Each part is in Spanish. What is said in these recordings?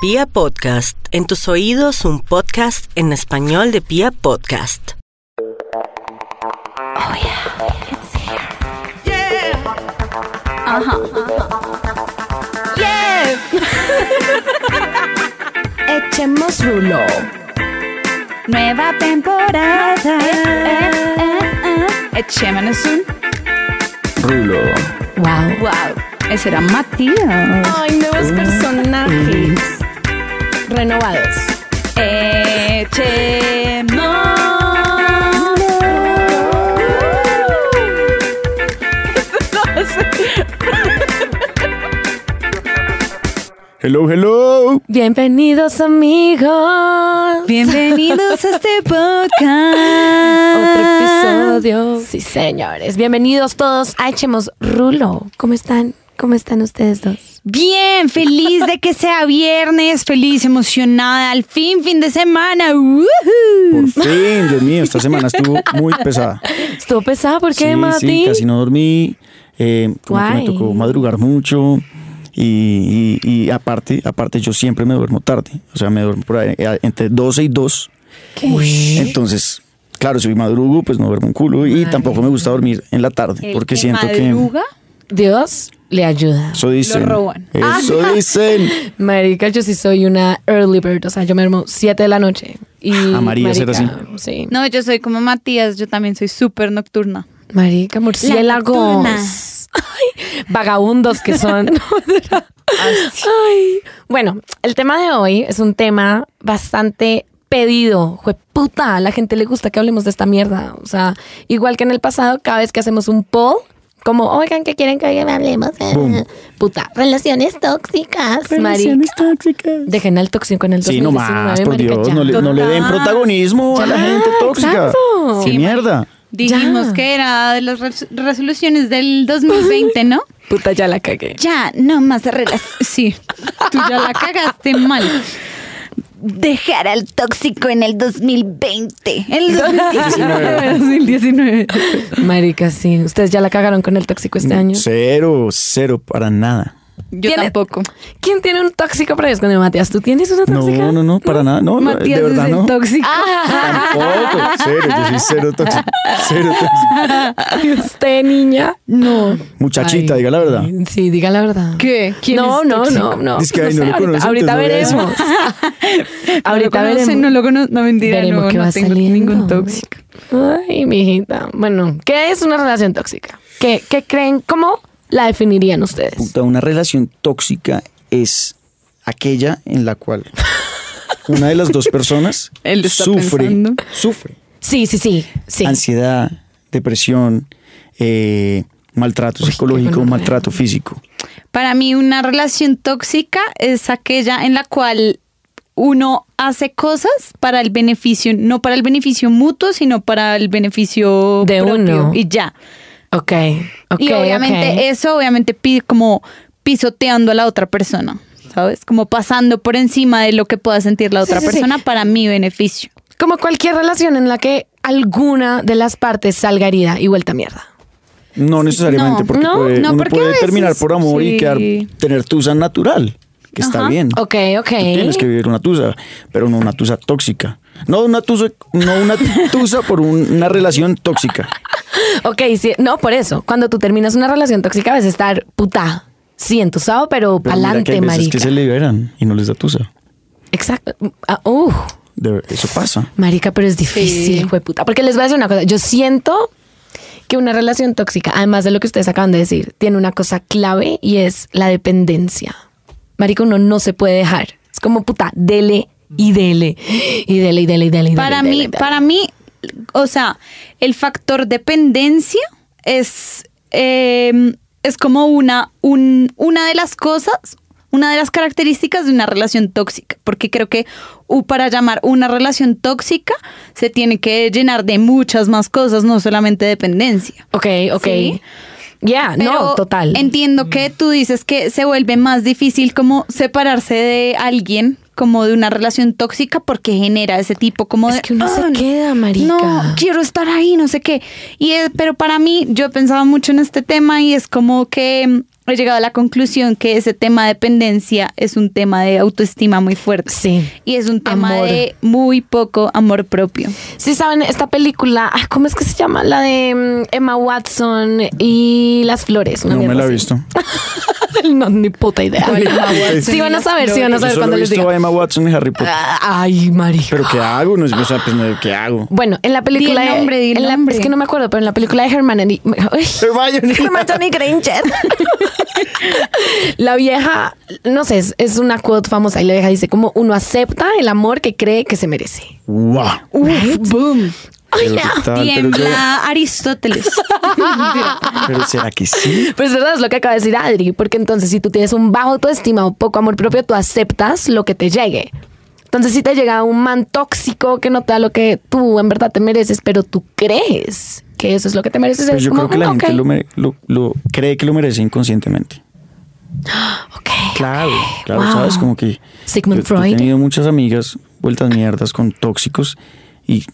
Pia Podcast, en tus oídos un podcast en español de Pia Podcast. Oh yeah, it's here. Ajá. Yeah. Echemos rulo. Nueva temporada. Eh, eh, eh, Echémonos un Rulo. wow. Wow. Ese era Matías. Ay, nuevos personajes. Renovados. Echemos. Hello, hello. Bienvenidos amigos. Bienvenidos a este podcast. Otro episodio. Sí, señores. Bienvenidos todos a Echemos Rulo. ¿Cómo están? ¿Cómo están ustedes dos? Bien, feliz de que sea viernes, feliz, emocionada, al fin, fin de semana. ¡Woohoo! Por fin, Dios mío, esta semana estuvo muy pesada. Estuvo pesado, ¿por qué, sí, Mati? sí, casi no dormí. eh, como que me tocó madrugar mucho. Y, y- y aparte, aparte, yo siempre me duermo tarde. O sea, me duermo por ahí, eh, entre 12 y 2. ¿Qué? Entonces, claro, si madrugo, pues no duermo un culo. Y tampoco me gusta dormir en la tarde. Porque que siento madruga, Dios le ayuda. Eso dicen. roban. Eso dicen. Marica, yo sí soy una early bird. O sea, yo me duermo 7 de la noche. Y Ah, María, ser así. Sí. No, yo soy como Matías, yo también soy súper nocturna. Marica, murciélagos. Ay, vagabundos que son. Ay. Bueno, el tema de hoy es un tema bastante pedido. Jueputa, a la gente le gusta que hablemos de esta mierda. O sea, igual que en el pasado, cada vez que hacemos un poll, como, oigan, que quieren que hoy hablemos? Boom. Puta, relaciones tóxicas, marica. Relaciones tóxicas. Dejen al tóxico en el Sí, no 2019, más, por marica, Dios, ya. no le, no le den Total. protagonismo a la Ya, gente tóxica. exacto. ¡Qué Sí, mierda! Dijimos Ya. que era de las res- resoluciones del 2020, ¿no? Puta, ya la cagué. Ya, no más relaciones. Sí, tú ya la cagaste mal. Dejar al tóxico en el 2020. El 2019. 2019. Marica, sí. Ustedes ya la cagaron con el tóxico este año. Cero, cero, para nada. Yo ¿Tiene- tampoco. ¿Quién tiene un tóxico para? Cuando Matías, ¿tú tienes una tóxica? No, no, no, para nada. No, no, Matías de verdad es el no. tóxico. Tampoco, cero, yo soy cero tóxico. Cero tóxico. ¿Y usted, niña? No. Muchachita, diga la verdad. Sí, diga la verdad. ¿Qué? ¿Quién no, es no, tóxico? no, no. Es que ahí no sé, lo ahorita, ahorita no veremos. ahorita no veremos. No lo conozco. No, mentira. Veremos no, no va tengo saliendo. ningún tóxico. Ay, mijita. Bueno, ¿qué es una relación tóxica? ¿Qué, qué creen? ¿Cómo la definirían ustedes? Puta, una relación tóxica es aquella en la cual una de las dos personas Él está sufre, pensando. sufre Sí, sí, sí. sí. ansiedad, depresión, eh, maltrato Uy, psicológico, maltrato físico. Para mí una relación tóxica es aquella en la cual uno hace cosas para el beneficio, no para el beneficio mutuo, sino para el beneficio De propio uno. y ya. Ok, ok. y obviamente eso obviamente pi- como pisoteando a la otra persona, ¿sabes? Como pasando por encima de lo que pueda sentir la Sí, otra sí, sí. persona para mi beneficio. Como cualquier relación en la que alguna de las partes salga herida y vuelta a mierda. No necesariamente, No, porque no, puede- no, uno porque a puede terminar por amor y quedar, tener tusa natural, que está bien. Ok, ok. Tú tienes que vivir una tusa, pero no una tusa tóxica. No una tusa, no una tusa por un- una relación tóxica. Ok, sí, no, por eso. Cuando tú terminas una relación tóxica, a veces estar puta. Sí, entusado, pero, Pero mira que pa'lante, hay veces marica. que se liberan y no les da tusa. Exacto. Ah, uh, De ver- eso pasa. marica, pero es difícil, Sí. puta. Porque les voy a decir una cosa. Yo siento que una relación tóxica, además de lo que ustedes acaban de decir, tiene una cosa clave y es la dependencia. Marica, uno no se puede dejar. Es como puta, dele y dele. Y dele y dele y dele. y Para dele, mí, dele, para mí, o sea, el factor dependencia es, eh, es como una, un- una de las cosas, una de las características de una relación tóxica, porque creo que uh, para llamar una relación tóxica se tiene que llenar de muchas más cosas, no solamente dependencia. Ok, ok. Sí. Ya, Pero no, total. Entiendo que tú dices que se vuelve más difícil como separarse de alguien, como de una relación tóxica, porque genera ese tipo como Es de. que uno se "Ah, queda, marica". No, quiero estar ahí, no sé qué. Y es- pero para mí, yo he pensado mucho en este tema y es como que he llegado a la conclusión que ese tema de dependencia es un tema de autoestima muy fuerte. Sí. Y es un tema Amor. de muy poco amor propio. Sí, saben, esta película, ah, ¿cómo es que se llama? La de mm, Emma Watson y las flores. No me la he visto. no, ni puta idea. Sí van a saber, sí van a saber cuando he les visto diga. a Emma Watson y Harry Potter. Ah, Ay, María. Pero ¿qué hago? No, o sea, pues, no, ¿qué hago? Bueno, en la película. Di el nombre, di el en la- nombre. Es que no me acuerdo, pero en la película de Hermione. Hermione. Hermione Granger. la vieja, no sé, es, es una quote famosa y la vieja dice: como uno acepta el amor que cree que se merece. ¡Wow! boom. Pero, yo- Tiembla Aristóteles. pero ¿será que sí? Pero es verdad, es lo que acaba de decir Adri, porque entonces si tú tienes un bajo autoestima o poco amor propio, tú aceptas lo que te llegue. Entonces si te llega un man tóxico que no te da lo que tú en verdad te mereces, pero tú crees que eso es lo que te mereces, Pero yo como, creo que la "Mm, gente ok". lo, mere- lo- lo cree que lo merece inconscientemente. Ok, Claro, claro, Wow. ¿sabes? Como que Sigmund yo- yo Freud. he tenido muchas amigas vueltas mierdas con tóxicos y,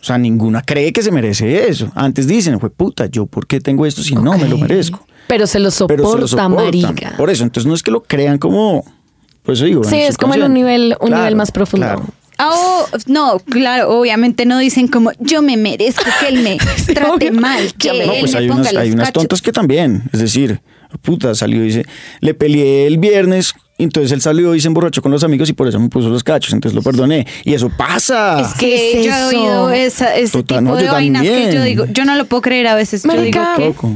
o sea, ninguna cree que se merece eso. Antes dicen, fue puta, ¿yo por qué tengo esto si no me lo merezco? Pero se lo soporta, Pero se lo soportan. marica. Por eso, entonces no es que lo crean como, por eso digo. Sí, es como en un nivel- un nivel más profundo. claro. Oh, no, claro, obviamente no dicen como yo me merezco que él me trate obvio. mal, que No, él pues me hay ponga unas, los hay unas cachos. tontas que también, es decir, puta, salió y dice, le peleé el viernes, entonces él salió y se emborrachó con los amigos y por eso me puso los cachos, entonces lo perdoné. Y eso pasa. Es que ¿Qué es yo he oído esa- ese Total, tipo no, de yo vainas que yo digo, yo no lo puedo creer a veces. Yo digo Marica. que Tampoco.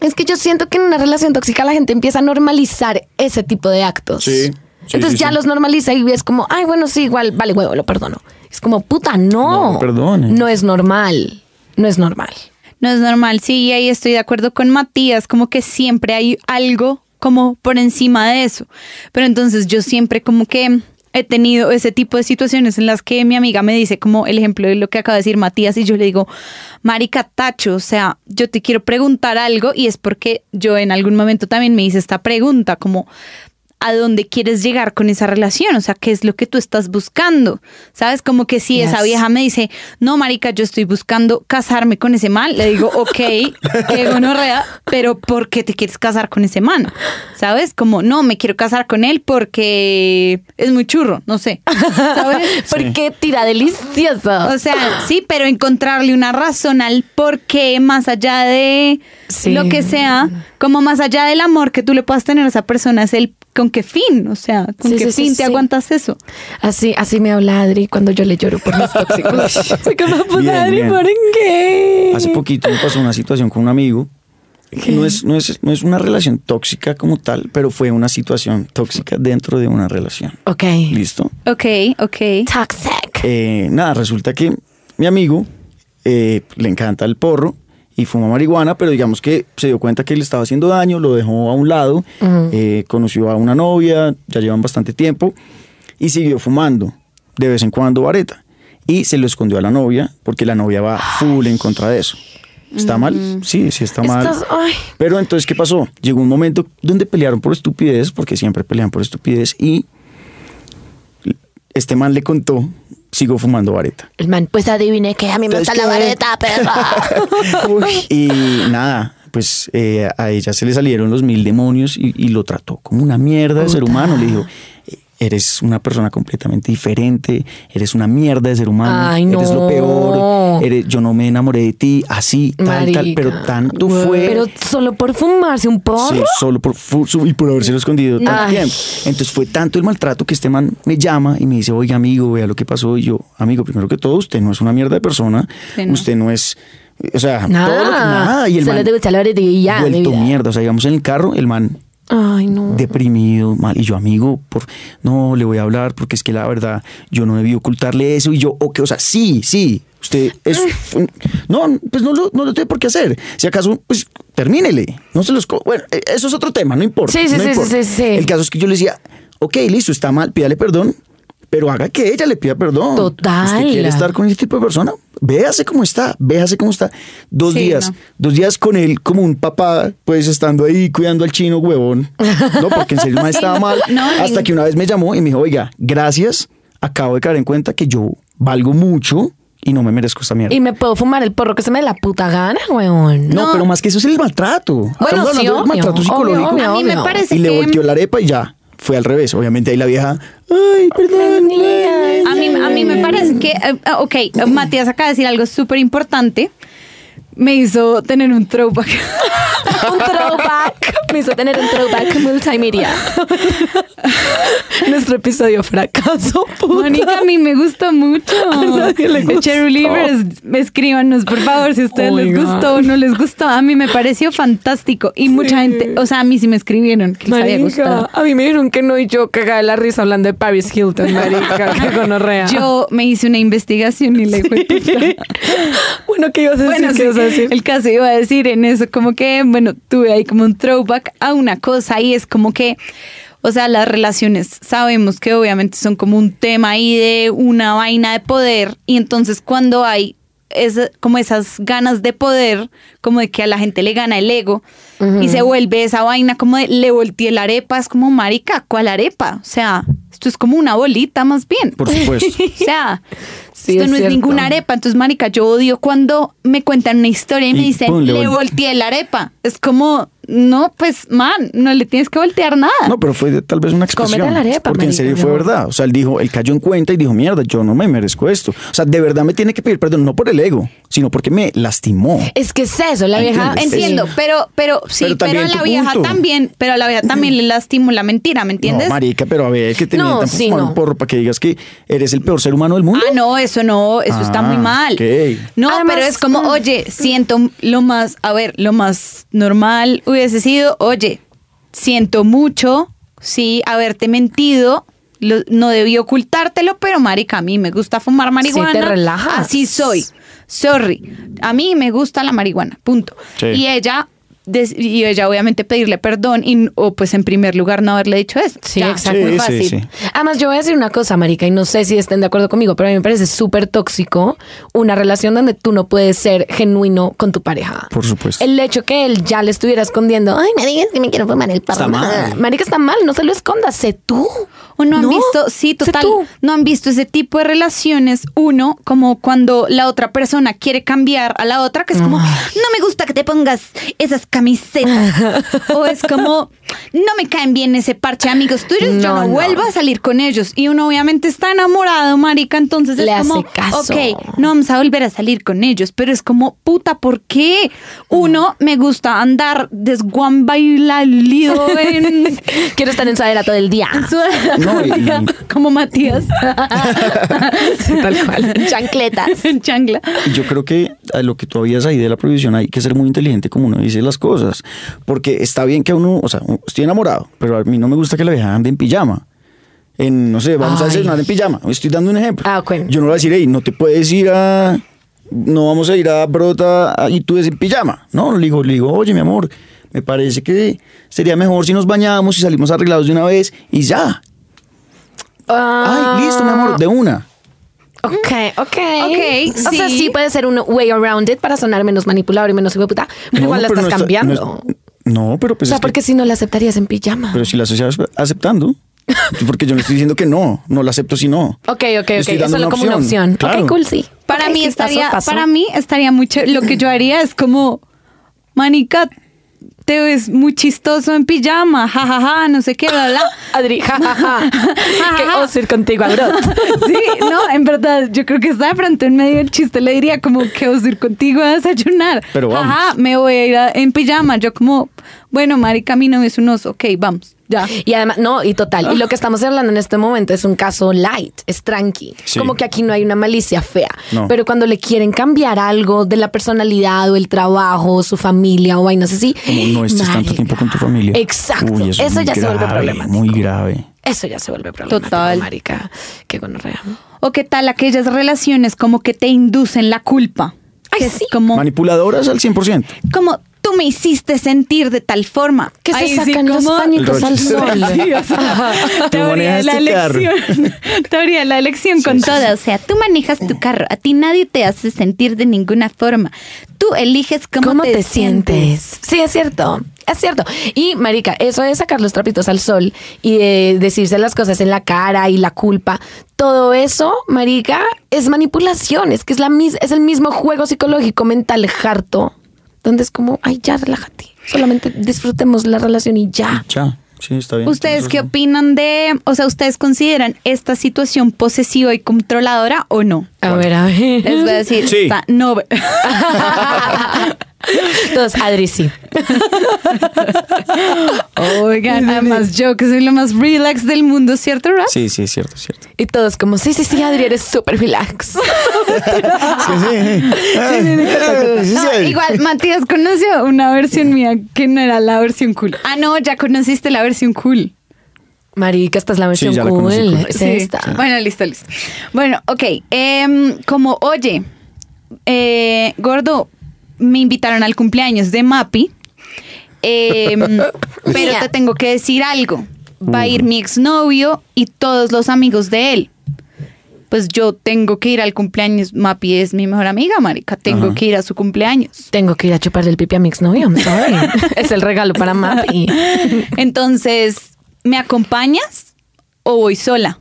Es que yo siento que en una relación tóxica la gente empieza a normalizar ese tipo de actos. Sí, sí, Entonces sí, ya sí. los normaliza y es como, ay, bueno, sí, igual, vale, huevo, lo perdono. Es como, puta, no. No perdone. No es normal. No es normal. no es normal. Sí, y ahí estoy de acuerdo con Matías, como que siempre hay algo como por encima de eso. Pero entonces yo siempre como que he tenido ese tipo de situaciones en las que mi amiga me dice como el ejemplo de lo que acaba de decir Matías y yo le digo, Marica Tacho, o sea, yo te quiero preguntar algo y es porque yo en algún momento también me hice esta pregunta como a dónde quieres llegar con esa relación, o sea, qué es lo que tú estás buscando, ¿sabes? Como que si esa vieja me dice, no, marica, yo estoy buscando casarme con ese man, le digo, ok, qué gonorrea, pero ¿por qué te quieres casar con ese man? ¿Sabes? Como, no, me quiero casar con él porque es muy churro, no sé, ¿sabes? Porque tira delicioso. O sea, sí, pero encontrarle una razón al por qué más allá de Sí. lo que sea, como más allá del amor que tú le puedas tener a esa persona, es el con qué fin, o sea, con Sí, qué sí, sí, fin te sí. aguantas eso. Así, así me habla Adri cuando yo le lloro por mis tóxicos. Como, puta, Bien, Adri, bien. ¿por qué? Hace poquito me pasó una situación con un amigo. No es, no, es, no es una relación tóxica como tal, pero fue una situación tóxica dentro de una relación. Ok. ¿Listo? Ok, ok. Toxic. Eh, nada, resulta que mi amigo eh, le encanta el porro y fuma marihuana, pero digamos que se dio cuenta que le estaba haciendo daño, lo dejó a un lado, eh, conoció a una novia, ya llevan bastante tiempo, y siguió fumando, de vez en cuando vareta, y se lo escondió a la novia, porque la novia va full en contra de eso. ¿Está mal? Sí, sí está mal. Estás-. Pero entonces, ¿qué pasó? Llegó un momento donde pelearon por estupidez, porque siempre pelean por estupidez, y este man le contó, sigo fumando vareta. El man, pues adivine que a mí me gusta la vareta, perra. y nada, pues eh, a ella se le salieron los mil demonios y, y lo trató como una mierda de ser humano. Le dijo, "Eh, eres una persona completamente diferente, eres una mierda de ser humano, Ay, eres lo peor, eres, yo no me enamoré de ti, así, tal, tal, Marica. pero tanto fue... Pero solo por fumarse un porro. Sí, solo por y por haberse escondido tanto Ay. tiempo. Entonces fue tanto el maltrato que este man me llama y me dice, oiga amigo, vea lo que pasó. Y yo, amigo, primero que todo, usted no es una mierda de persona. Sí, no. Usted no es, o sea, Nada. todo lo que- nada. Y el Solo man te gusta la vareta y ya, vuelto mierda. O sea, íbamos en el carro, el man Ay, no. deprimido, mal. Y yo, amigo, por, no, le voy a hablar porque es que la verdad, yo no debí ocultarle eso. Y yo, ok, o sea, sí, sí, usted es... No, pues no lo, no lo tiene por qué hacer. Si acaso, pues termínele. No se los... Bueno, eh, eso es otro tema, no importa. Sí, sí, no sí, importa. sí, sí, sí. El caso es que yo le decía, ok, listo, está mal, pídale perdón. Pero haga que ella le pida perdón. Total. ¿Usted quiere estar con ese tipo de persona? Véase cómo está, véase cómo está. Dos Sí, días, no. dos días con él como un papá, pues estando ahí cuidando al chino huevón. No, porque en serio Sí, estaba no, mal. no, hasta que una vez me llamó y me dijo, oiga, gracias, acabo de caer en cuenta que yo valgo mucho y no me merezco esta mierda. Y me puedo fumar el porro que se me dé la puta gana, weón. no, pero más que eso es el maltrato. Estamos sí, obvio, maltrato obvio, psicológico. obvio, A mí me obvio. parece y le que volteó la arepa y ya. Fue al revés. Obviamente ahí la vieja, ay, perdón. a mí, a mí me parece que, eh, ah, ok, eh, Matías acaba de decir algo súper importante. Me hizo tener un throwback. un throwback. Me hizo tener un throwback multimedia. Nuestro episodio fracaso. puta. Mónica, a mí me gustó mucho. nadie le gustó. Cherulivers, escríbanos, por favor, si a ustedes Oh les gustó o no les gustó. A mí me pareció fantástico. Y mucha gente, o sea, a mí sí me escribieron que les había gustado. a mí me dijeron que no y yo cagada de la risa hablando de Paris Hilton, marica, que gonorrea. Yo me hice una investigación y le fue bueno, ¿qué ibas a decir? Bueno, ¿Qué sí, ibas a decir? el caso iba a decir en eso, como que, bueno, tuve ahí como un throwback a una cosa y es como que, o sea, las relaciones sabemos que obviamente son como un tema ahí de una vaina de poder y entonces cuando hay es como esas ganas de poder, como de que a la gente le gana el ego y se vuelve esa vaina como de le volteé la arepa, es como marica, ¿cuál arepa? O sea, esto es como una bolita más bien. Por supuesto. O sea, Sí, esto es no es ninguna arepa. Entonces, marica, yo odio cuando me cuentan una historia y, me dicen, pum, le le, vol- volteé la arepa. Es como, no, pues, man, no le tienes que voltear nada. No, pero fue tal vez una expresión. Cómete la arepa, porque en serio fue no. verdad. O sea, él dijo, él cayó en cuenta y dijo, mierda, yo no me merezco esto. O sea, de verdad me tiene que pedir perdón, no por el ego, sino porque me lastimó. Es que es eso, la vieja. ¿Entiendes? Entiendo, pero, pero sí, Pero pero, también a la vieja punto. también, pero a la vieja también le lastimó la mentira, ¿me entiendes? No, marica, pero a ver, que te No, mientan sí, por no. un porro para que digas que eres el peor ser humano del mundo. Ah, no, eso no, eso está Ah, muy mal. ok. No, Además, pero es como, mm. oye, siento lo más, a ver, lo más normal hubiese sido, oye, siento mucho, sí, haberte mentido. lo- no debí ocultártelo, pero marica, a mí me gusta fumar marihuana. te relajas. Así soy. Sorry. A mí me gusta la marihuana. Punto. Sí. Y ella y ella obviamente pedirle perdón y, o pues en primer lugar no haberle dicho eso. Sí, Ya, exacto. Muy fácil. sí, sí. Además, yo voy a decir una cosa, marica, y no sé si estén de acuerdo conmigo, pero a mí me parece súper tóxico una relación donde tú no puedes ser genuino con tu pareja. Por supuesto. El hecho que él ya le estuviera escondiendo, ay, me digas que me quiero fumar el parro. Está mal. Marica, está mal, no se lo escondas, sé tú. O no han visto, sí, sé total, tú. no han visto ese tipo de relaciones, uno, como cuando la otra persona quiere cambiar a la otra, que es como, no me gusta que te pongas esas camisetas. o es como, no me caen bien ese parche de amigos tuyos, yo No, vuelvo a salir con ellos. Y uno obviamente está enamorado, marica, entonces Le es como, hace caso. ok, no vamos a volver a salir con ellos, pero es como, puta, ¿por qué? Uno, me gusta andar desguambailalido en... Quiero estar en sadera todo el día. No, y- y- como Matías Sí, tal cual. Chancletas. en changla. Y yo creo que a lo que tú habías ahí de la prohibición hay que ser muy inteligente como uno dice las cosas. Porque está bien que uno, o sea, estoy enamorado, pero a mí no me gusta que la vieja ande en pijama. En, no sé, vamos a Ay. desayunar en pijama. Estoy dando un ejemplo. Ah. Yo no le voy a decir, hey, no te puedes ir a. No vamos a ir a Brota y tú es en pijama. No, le digo, le digo, oye, mi amor, me parece que sería mejor si nos bañamos y salimos arreglados de una vez y ya. Ah. Ay, listo, mi amor, de una. Ok, ok. Ok, O sea, sí. puede ser un way around it para sonar menos manipulador y menos hijo de puta, pero No, igual la pero estás no está- cambiando. no es- No, pero o pues sea, es que- porque si no la aceptarías en pijama. Pero si la sociedad está aceptando. Porque yo no estoy diciendo que no, no la acepto si no. ok, ok, Le ok. estoy dando solo como una opción. Claro. Ok, cool, sí. Para Ok, mí sí, estaría, paso, paso. para mí estaría mucho. Lo que yo haría es como, manica, te ves muy chistoso en pijama, jajaja, no sé qué, bla, bla. Adri, jajaja. Qué oso ir contigo a Brot. Sí, no, en verdad, yo creo que está de pronto en medio del chiste, le diría como que os ir contigo a desayunar. Pero vamos. Ajá, me voy a ir a- en pijama. Yo como, bueno, marica, mi novio es un oso, ok, vamos, ya. Y además, no, y total. Y lo que estamos hablando en este momento es un caso light, es tranqui. Sí. Como que aquí no hay una malicia fea. No. Pero cuando le quieren cambiar algo de la personalidad o el trabajo, su familia o vainas así. Como no estés tanto marica. tiempo con tu familia. Exacto. Uy, eso es ya se vuelve problemático. Muy grave. Eso ya se vuelve problemático. Total. Marica. Qué gonorrea. O qué tal aquellas relaciones como que te inducen la culpa. Ay, sí. como, Manipuladoras al 100%. como tú me hiciste sentir de tal forma. Que se sí, sacan los pañitos al sol. Sí, o sea, Tú teoría de la elección. Teoría de la elección con toda. O sea, tú manejas tu carro. A ti nadie te hace sentir de ninguna forma. Tú eliges cómo, ¿Cómo te, sientes? Sí, es cierto. Es cierto. Y, marica, eso de sacar los trapitos al sol y de decirse las cosas en la cara y la culpa, todo eso, marica, es manipulación. Es que es, la mis es el mismo juego psicológico mental harto, donde es como, ay, ya, relájate. Solamente disfrutemos la relación y ya. Ya, sí, está bien. ¿Ustedes qué razón. opinan de, o sea, ustedes consideran esta situación posesiva y controladora o no? A ver, a ver. Les voy a decir, Sí. está- no. Todos, Adri, sí. Oigan, además yo que soy lo más relax del mundo, ¿cierto, Raz? Sí, sí, es cierto, es cierto. Y todos como, sí, sí, sí, Adri, eres súper relax. Sí, sí. Sí, sí, No, sí. igual, Matías conoció una versión mía que no era la versión cool. Ah, no, ya conociste la versión cool. Marica, esta es la versión ya la cool. conocí, cool. Es Sí. esta. Bueno, listo, listo. Bueno, ok. em, como, oye, eh, gordo, me invitaron al cumpleaños de Mapi, em, pero te tengo que decir algo. Va a ir mi exnovio y todos los amigos de él. Pues yo tengo que ir al cumpleaños. Mapi es mi mejor amiga, marica. Tengo Ajá. que ir a su cumpleaños. Tengo que ir a chuparle el pipi a mi exnovio, I'm sorry. es el regalo para Mapi. Entonces, ¿me acompañas o voy sola?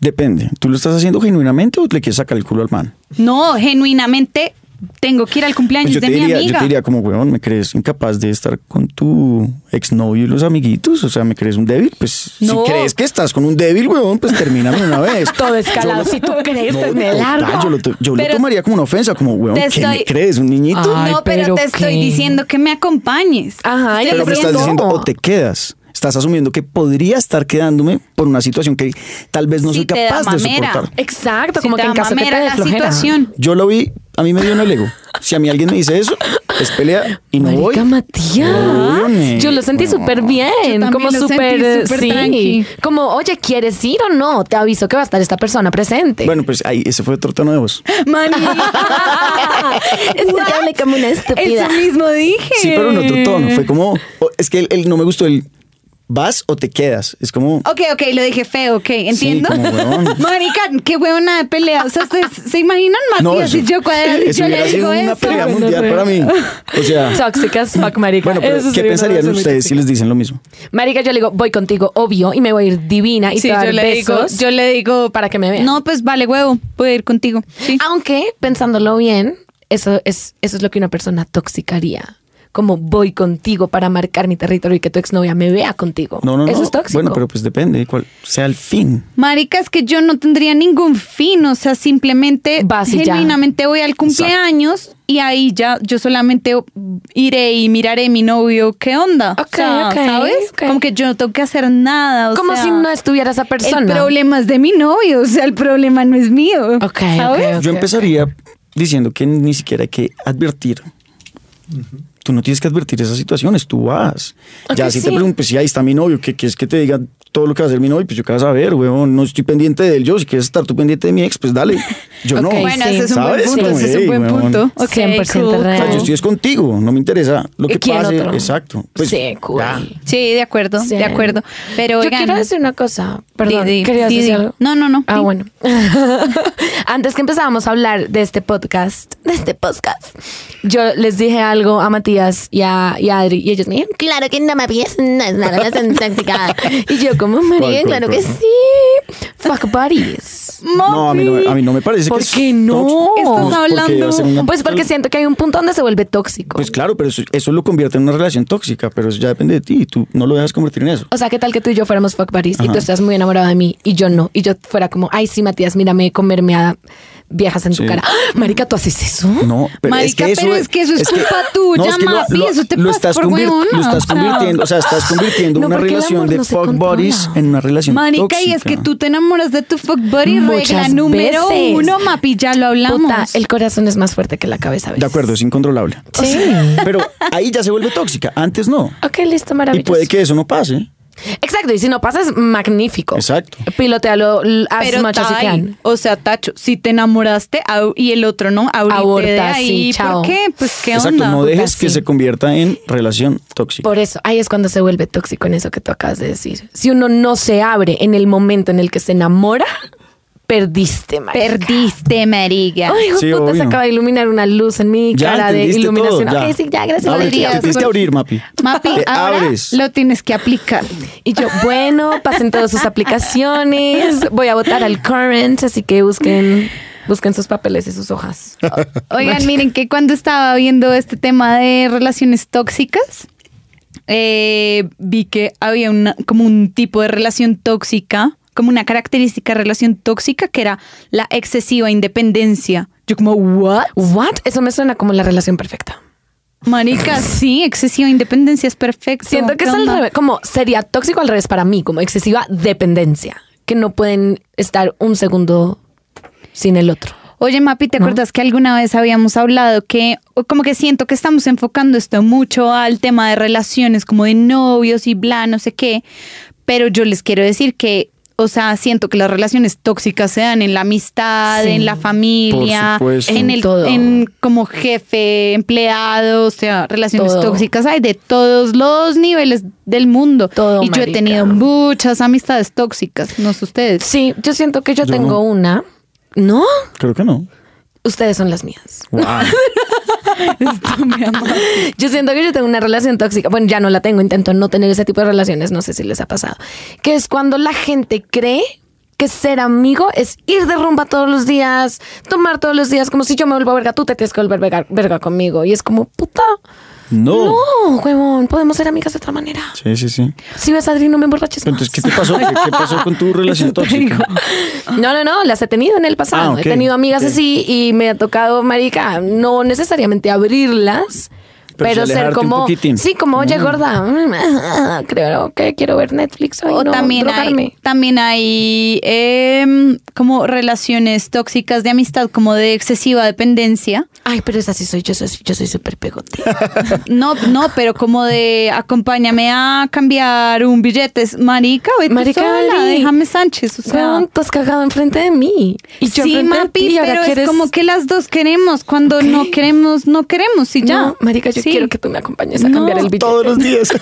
Depende. ¿Tú lo estás haciendo genuinamente o le quieres sacar el culo al man? No, genuinamente tengo que ir al cumpleaños Pues yo, de te mi diría, yo amiga. te diría como, weón, ¿me crees incapaz de estar con tu exnovio y los amiguitos? O sea, ¿me crees un débil? Pues No. si crees que estás con un débil, weón, pues termíname una vez. Todo escalado. Lo- Si tú crees, No, pues me total, largo. Yo, lo, tomaría como una ofensa, como, weón, ¿qué me crees? ¿Un niñito? Ay, no, pero, pero te estoy diciendo que me acompañes. Ajá, Pero me estás diciendo- diciendo, o te quedas. Estás asumiendo que podría estar quedándome por una situación que tal vez no Si soy capaz de soportar. Exacto, Si como te que en caso que te dé la situación. Yo lo vi, a mí me dio en el ego. Si a mí alguien me dice eso, es pelea y no voy. Marica Matías. Obviamente. Yo lo sentí súper bien. también Como súper. sí. tranqui. Como, oye, ¿quieres ir o no? Te aviso que va a estar esta persona presente. Bueno, pues ahí, ese fue otro tono de voz. Mani. Hablé como una estúpida. Eso mismo dije. Sí, pero en otro tono. Fue como, es que él, él no me gustó el vas o te quedas. Es como, Ok, ok, lo dije feo, ok, entiendo. como huevón. Marica, qué huevona de pelea. O sea, ¿ustedes se imaginan Matías eso- y yo eso yo le digo sido una eso? pelea mundial para mí. O sea, Tóxicas, fuck, marica. bueno, pero ¿qué pensarían ustedes si les dicen lo mismo? Marica, yo le digo, voy contigo, obvio, y me voy a ir divina y Sí, te voy a yo dar digo, besos yo le digo, para que me vean. no, pues vale, huevo, voy a ir contigo. Sí. Aunque, pensándolo bien, eso es, eso es lo que una persona tóxica haría. Como voy contigo para marcar mi territorio y que tu exnovia me vea contigo. No, no, no. Eso es tóxico. Bueno, pero pues depende de cuál sea el fin. Marica, es que yo no tendría ningún fin, o sea, simplemente Vas y ya. genuinamente voy al cumpleaños y ahí ya yo solamente iré y miraré a mi novio qué onda. Ok, o sea, ¿sabes? Como que yo no tengo que hacer nada. o Como sea, si no estuviera esa persona. El problema es de mi novio, o sea, el problema no es mío. Ok, ¿sabes? ok. Yo empezaría diciendo que ni siquiera hay que advertir. Tú no tienes que advertir esas situaciones, tú vas. ya Ok, si sí. te pregunto, pues si ahí está mi novio, ¿qué quieres que te diga todo lo que va a hacer mi novio? Pues yo qué vas a ver, weón, no estoy pendiente de él. Yo, si quieres estar tú pendiente de mi ex, pues dale. Yo no. Ok, Bueno, sí. ese es un buen ¿Sabes? punto, ese es un hey, buen weón. punto. Ok, 100% cool. O sea, real. yo estoy es contigo, no me interesa lo que ¿Quién pase. otro? Exacto. Pues, sí, cool. ya. Sí, de acuerdo, Sí. de acuerdo. Pero Yo oigan, quiero decir una cosa. Perdón, Di, di, ¿querías di, decir di. algo? No, no, no, Ah, di. bueno. Antes que empezábamos a hablar de este podcast, de este podcast, yo les dije algo a Matías y a, y a Adri y ellos me dijeron, claro que no me pides, no es una relación tóxica. Y yo como, María, ¿Cuál, cuál, claro cuál? que sí. Fuck buddies. No, a mí no, me- a mí no me parece ¿Por que qué no? Estás Pues, porque hablando- Pues porque siento que hay un punto donde se vuelve tóxico. Pues claro, pero eso, eso lo convierte en una relación tóxica, pero eso ya depende de ti. Tú no lo dejas convertir en eso. O sea, ¿qué tal que tú y yo fuéramos fuck buddies y tú estás muy enamorado de mí y yo no? Y yo fuera como, ay, sí, Matías, mírame comerme a viejas en tu Sí. cara. ¡Ah! Marica, ¿tú haces eso? No, pero es que eso pero es que eso es culpa tuya, es que lo- Mapi, lo- eso te lo pasa estás por. Lo estás O sea, convirtiendo, o sea, estás convirtiendo No, una relación de no fuck buddies en una relación Marica, tóxica. y es que tú te enamoras de tu fuck buddy, Muchas regla número veces. uno, Mapi, ya lo hablamos. Puta, el corazón es más fuerte que la cabeza. a De acuerdo, es incontrolable. Sí. Pero ahí ya se vuelve tóxica, antes no. Ok, listo, Y maravilloso. puede que eso no pase. Exacto, y si no pasa es magnífico. Exacto. Pilotealo as Pero much as you Tai, can. o sea, Tacho, si te enamoraste au- y el otro no, ahorita Aborta, de ahí, sí, chao. ¿por qué? Pues qué Exacto, onda. no dejes que sí. se convierta en relación tóxica. Por eso, ahí es cuando se vuelve tóxico en eso que tú acabas de decir. Si uno no se abre en el momento en el que se enamora, perdiste, marica. Perdiste, marica. Ay, Sí, puta, se acaba de iluminar una luz en mi Ya cara de iluminación. todo, ya. Ok, sí, ya, gracias. Abre, Adrián. te tienes que abrir, Mapi. Mapi, Te ahora abres. lo tienes que aplicar. Y yo, bueno, pasen todas sus aplicaciones. Voy a votar al current, así que busquen, busquen sus papeles y sus hojas. Oigan, miren que cuando estaba viendo este tema de relaciones tóxicas, eh, vi que había una, como un tipo de relación tóxica, como una característica de relación tóxica que era la excesiva independencia. Yo como, ¿what? What? Eso me suena como la relación perfecta. Marica, sí, excesiva independencia es perfecto. Siento que ¿Qué es al revés, como sería tóxico al revés para mí, como excesiva dependencia, que no pueden estar un segundo sin el otro. Oye, Mapi, ¿te ¿No? acuerdas que alguna vez habíamos hablado que, como que siento que estamos enfocando esto mucho al tema de relaciones, como de novios y bla, no sé qué, pero yo les quiero decir que, o sea, siento que las relaciones tóxicas se dan en la amistad, Sí, en la familia, en el, todo. en como jefe, empleado, o sea, relaciones Todo. tóxicas hay de todos los niveles del mundo. Todo, y yo he tenido muchas amistades tóxicas, no sé ustedes. Sí, yo siento que yo, Yo tengo no. una. ¿No? Creo que no. Ustedes son las mías. Wow. Yo siento que yo tengo una relación tóxica. Bueno, ya no la tengo, intento no tener ese tipo de relaciones, no sé si les ha pasado. Que es cuando la gente cree que ser amigo es ir de rumba todos los días, tomar todos los días, como si yo me vuelvo verga, tú te tienes que volver verga, verga conmigo. Y es como, puta, No. no, huevón, podemos ser amigas de otra manera. Sí, sí, sí. Si ves a Adri, no me emborraches Pero. Entonces, ¿qué te pasó? ¿Qué, qué pasó con tu relación tóxica? No, no, no, las he tenido en el pasado. Ah, He tenido amigas así y me ha tocado, marica, no necesariamente abrirlas, Pero ser como, poquitín. sí, como, oye, gorda, mm, creo que quiero ver Netflix hoy, O no también drogarme. hay, también hay em, como relaciones tóxicas de amistad, como de excesiva dependencia. Ay, pero esa sí soy yo, soy, yo soy súper pegote. No, no, pero como de acompáñame a cambiar un billete. Es, Marica, vete Marica, sola, déjame Sánchez. O sea, tú has cagado enfrente de mí. Y yo sí, Mapi, ti, pero es quieres- como que las dos queremos. Cuando no queremos, no queremos y ya. No, marica, yo Sí. Quiero que tú me acompañes a No, cambiar el billete. Todos los días.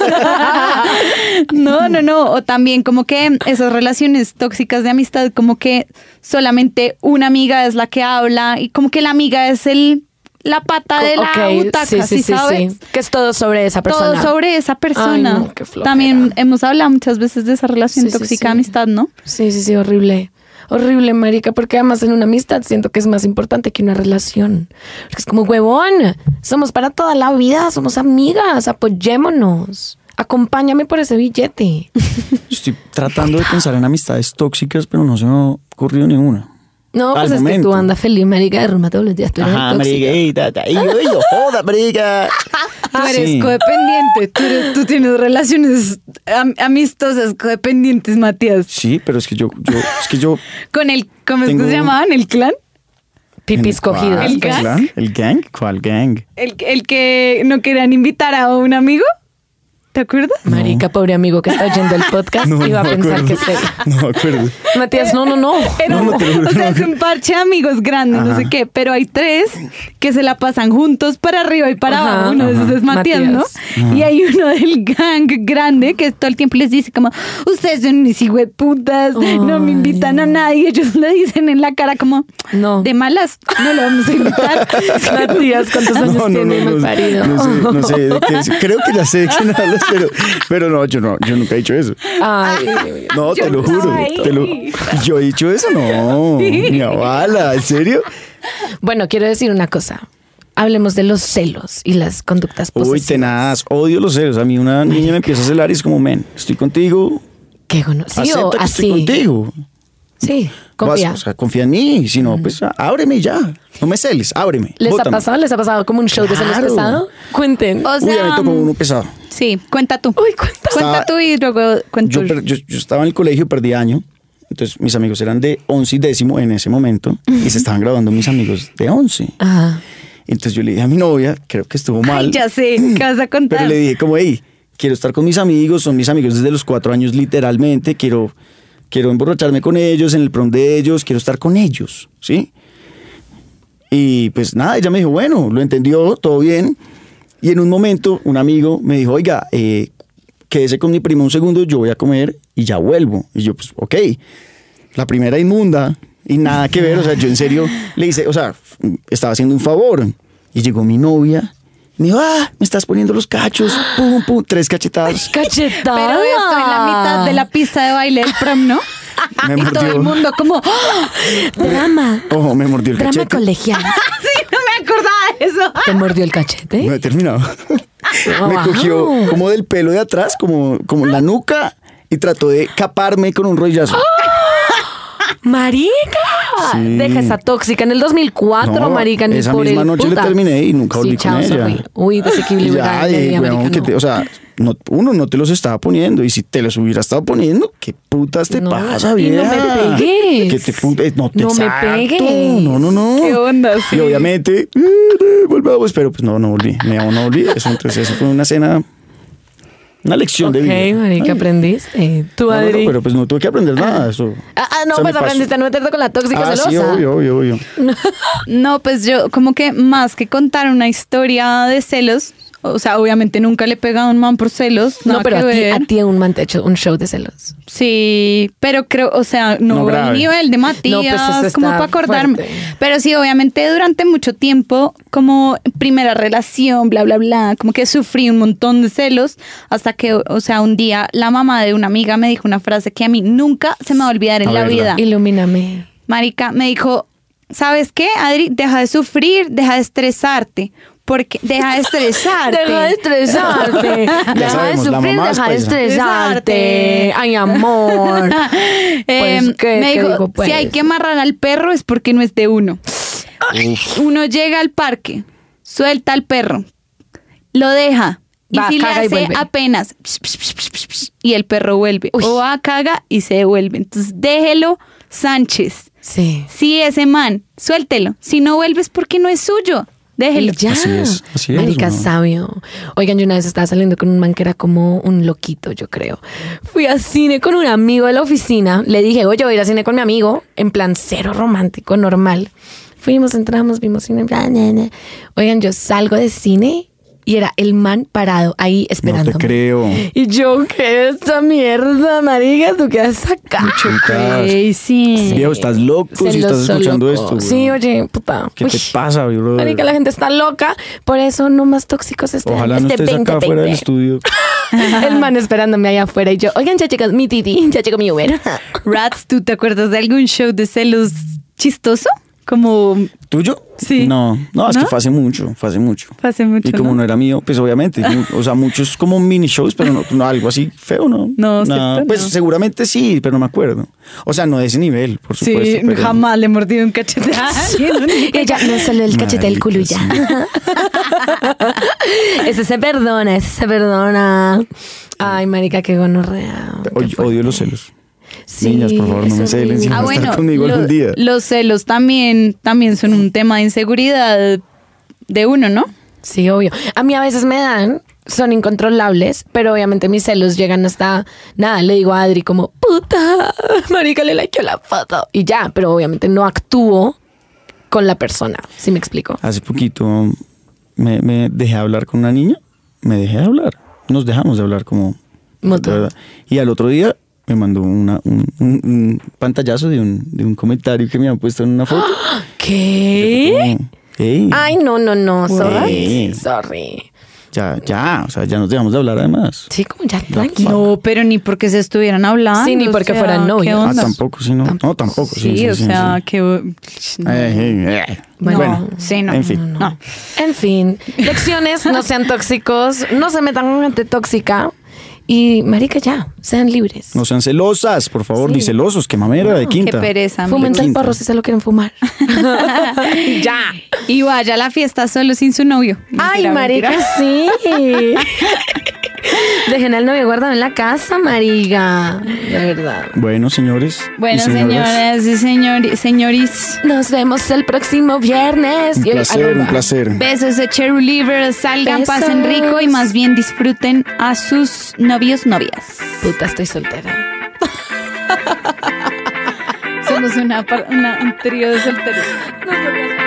No, no, no. O también como que esas relaciones tóxicas de amistad, como que solamente una amiga es la que habla y como que la amiga es el la pata de la butaca, sí, sí, ¿sí sabes? sí. Que es todo sobre esa persona. Todo sobre esa persona. Ay, no, qué flojera. También hemos hablado muchas veces de esa relación tóxica de amistad, ¿no? Sí, sí, sí, horrible. Horrible, marica, porque además en una amistad siento que es más importante que una relación. Porque es como, huevón, somos para toda la vida, somos amigas, apoyémonos. Acompáñame por ese billete. Estoy tratando de pensar en amistades tóxicas, pero no se me ha ocurrido ninguna. No, pues es que momento. tú andas feliz, marica, de rumba todos los días. Tú eres Ajá, marica, ey, ta, ta, ey, yo, yo, joda, marica. Tú eres Sí. codependiente, tú, eres- tú tienes relaciones am- amistosas codependientes, Matías. Sí, pero es que yo, yo, es que yo. Con el, ¿cómo es que Tengo- se llamaban? ¿El clan? Pipis ¿En cogidos. cuál ¿El gang? clan? ¿El gang? ¿Cuál gang? El, el que no querían invitar a un amigo. ¿Te acuerdas? Marica, pobre amigo que está oyendo el podcast, iba a pensar acuerdo. que es. No me acuerdo. Matías, no, no, no. Era, No, no, o sea, no. es un parche de amigos grandes, no sé qué, pero hay tres que se la pasan juntos para arriba y para Ajá. abajo. Uno de esos es Matías, Matías. ¿no? Y hay uno del gang grande que todo el tiempo les dice como, ustedes son mis putas, no me invitan a nadie. Ellos le dicen en la cara como, No. de malas, no lo vamos a invitar. Matías, ¿cuántos años tiene no sé, no sé de qué es. Creo que ya sé de quién hablas, pero, pero no, yo no, yo nunca he dicho eso. Ay, No, te lo juro. Ay. te lo- yo he dicho eso, no. Mi abuela, ¿en serio? Bueno, quiero decir una cosa. Hablemos de los celos y las conductas Uy, posesivas. tenaz, odio los celos. A mí una niña me empieza a celar y es como, men, estoy contigo, Qué gono- Sí, acepta o que así. estoy contigo. Sí, confía. Vas, o sea, confía en mí, si no, pues ábreme ya. No me celes, ábreme. ¿Les bótame. ha pasado? ¿Les ha pasado como un show de celos Claro. pesado? Cuenten. O Uy, a mí sea, me tocó uno pesado. Sí, cuenta tú. Uy, cuenta. Cuenta tú y luego Yo, per- yo, yo estaba en el colegio, perdí año. Entonces mis amigos eran de 11 y décimo en ese momento y se estaban graduando mis amigos de 11. Ajá. Entonces yo le dije a mi novia, creo que estuvo mal. Ay, ya sé, ¿qué vas a contar? Pero le dije como, hey, quiero estar con mis amigos, son mis amigos desde los cuatro años literalmente, quiero, quiero emborracharme con ellos, en el prom de ellos, quiero estar con ellos, ¿sí? Y pues nada, ella me dijo, bueno, lo entendió, todo bien. Y en un momento un amigo me dijo, oiga, eh, quédese con mi prima un segundo, yo voy a comer y ya vuelvo. Y yo, pues, ok. La primera inmunda Y nada que ver, o sea, yo en serio le hice, o sea, estaba haciendo un favor. Y llegó mi novia. y Me dijo, ah, me estás poniendo los cachos. Pum, pum, tres cachetadas. Cachetada. Pero estoy en la mitad de la pista de baile del prom, ¿no? Me y todo el mordió. mundo como, ¡ah! Drama. Ojo, me mordió el Drama cachete. colegial. sí, no me acordaba de eso. ¿Te mordió el cachete? No he terminado. me Wow. cogió como del pelo de atrás, como, como la nuca, y trató de caparme con un rollazo. ¡Marica! Sí. Deja esa tóxica en el 2004, No, marica. ni esa por misma el noche le putas. terminé y nunca volví Sí, chao, con ella. sorry. Uy, Y desequilibrio. ya, de weón, que te- no. o sea, no, uno no te los estaba poniendo y si te los hubiera estado poniendo, ¿qué putas te No, pasa, y no vieja? me pegues. Que te eh, no te No me pegues. No, no, no. ¿Qué onda? Sí. Y obviamente, eh, eh, volvamos, pero pues no, no volví. Me no volví. Eso, entonces, eso fue una cena, una lección de Ok, vida. marica, aprendiste. Tú, No, no, no, Adri. pero pues no tuve que aprender nada. Eso. Ah, ah, no, se me pues aprendiste a no meterte con la tóxica Ah, celosa. sí, obvio, obvio, obvio. No, pues yo como que más que contar una historia de celos, o sea, obviamente nunca le he pegado a un man por celos. No, pero que a ti, a ti un man te ha hecho un show de celos. Sí, pero creo, o sea, no, No grave. nivel de Matías, No, pues eso como para acordarme. fuerte. Pero sí, obviamente durante mucho tiempo, como primera relación, bla, bla, bla, como que sufrí un montón de celos hasta que, o sea, un día la mamá de una amiga me dijo una frase que a mí nunca se me va a olvidar en A la verla. vida. Ilumíname. Marica, me dijo, ¿sabes qué, Adri? Deja de sufrir, deja de estresarte. Porque deja de estresarte. Deja de estresarte. deja de sabemos, sufrir, deja de estresarte. Ay, amor. Eh, Pues, ¿qué- me dijo, pues? si hay que amarrar al perro es porque no es de uno. Uno llega al parque, suelta al perro, lo deja. Y Va, si le hace apenas y el perro vuelve. Uy. O va, caga y se devuelve. Entonces déjelo, Sánchez. Sí. Si ese man, suéltelo. Si no vuelves porque no es suyo, déjelo. Ya. Así es, así es, Marica, sabio. Oigan, yo una vez estaba saliendo con un man que era como un loquito, yo creo. Fui a cine con un amigo de la oficina. Le dije, oye, voy a ir a cine con mi amigo. En plan cero romántico, normal. Fuimos, entramos, vimos cine. bla. Oigan, yo salgo de cine y era el man parado ahí No esperando. te creo. Y yo, ¿qué es esta mierda, marica? ¿Tú qué haces acá? Chicas. Ey, sí. Viejo, estás loco si estás escuchando loco. esto. Sí, oye, puta. ¿Qué Uy. te pasa, bro? Marica, la gente está loca. Por eso no más tóxicos este, Ojalá no este estés acá 2020. fuera del estudio. El man esperándome allá afuera y yo, oigan, ya llegó mi titi, ya llegó mi Uber. Rats, ¿tú te acuerdas de algún show de celos chistoso? Como ¿Tuyo? Sí. No, no, es ¿No? que fue hace mucho, fue hace mucho. Fue hace mucho, Y como ¿no? no, era mío, pues obviamente, o sea, muchos como mini shows, pero no, no, algo así feo, ¿no? No, Nada. ¿cierto? Pues No. seguramente sí, pero no me acuerdo. O sea, no de ese nivel, por Sí, supuesto. pero- jamás le he mordido un cachete a alguien. Y ella, no solo el cachete del culo ya. ese se perdona, ese se perdona. Ay, marica, qué gonorrea. Qué odio los celos. Sí, Niñas, por favor, no me celen. Si Ah, estar bueno, conmigo lo- algún día. los celos también, también son un tema de inseguridad de uno, ¿no? Sí, obvio. A mí a veces me dan, son incontrolables, pero obviamente mis celos llegan hasta nada. Le digo a Adri como, puta, marica, le likeó la foto. Y ya, pero obviamente no actúo con la persona, ¿sí me explico? Hace poquito me, me dejé hablar con una niña, me dejé hablar. Nos dejamos de hablar como... De verdad. Y al otro día me mandó una, un, un- un pantallazo de un, de un comentario que me habían puesto en una foto. ¿Qué? Como, "Ey, Ay, no, no, no, sorry. Sorry. ya, ya, o sea, ya nos dejamos de hablar además. Sí, como ya, tranquilo. No, pero ni porque se estuvieran hablando. Sí, ni o porque sea, fueran ¿qué novios. Ah, tampoco, sí, no. No, tampoco, sí. Sí, sí, o sí, sea, sí. que... no. Eh, eh, eh. Bueno. Bueno, sí, no. en fin. No. En fin, lecciones, no sean tóxicos, no se metan con gente tóxica y, marica, ya, sean libres. No sean celosas, por favor, Sí. ni celosos, que mamera de quinta. Qué pereza. Fúmense el porro si se lo quieren fumar. ya. Y vaya a la fiesta solo sin su novio. Ay, marica, mentira. sí. Dejen al novio guardado en la casa, marica. De verdad. Bueno, señores. y Bueno, señoras, señoras y señor, señoris. Nos vemos el próximo viernes. Un Y placer, un placer. Besos de Cherry Liver, salgan, Besos. pasen rico y más bien disfruten a sus novios, novias. Puta, estoy soltera. Somos una, par- una- un trío de solteros. Nos vemos.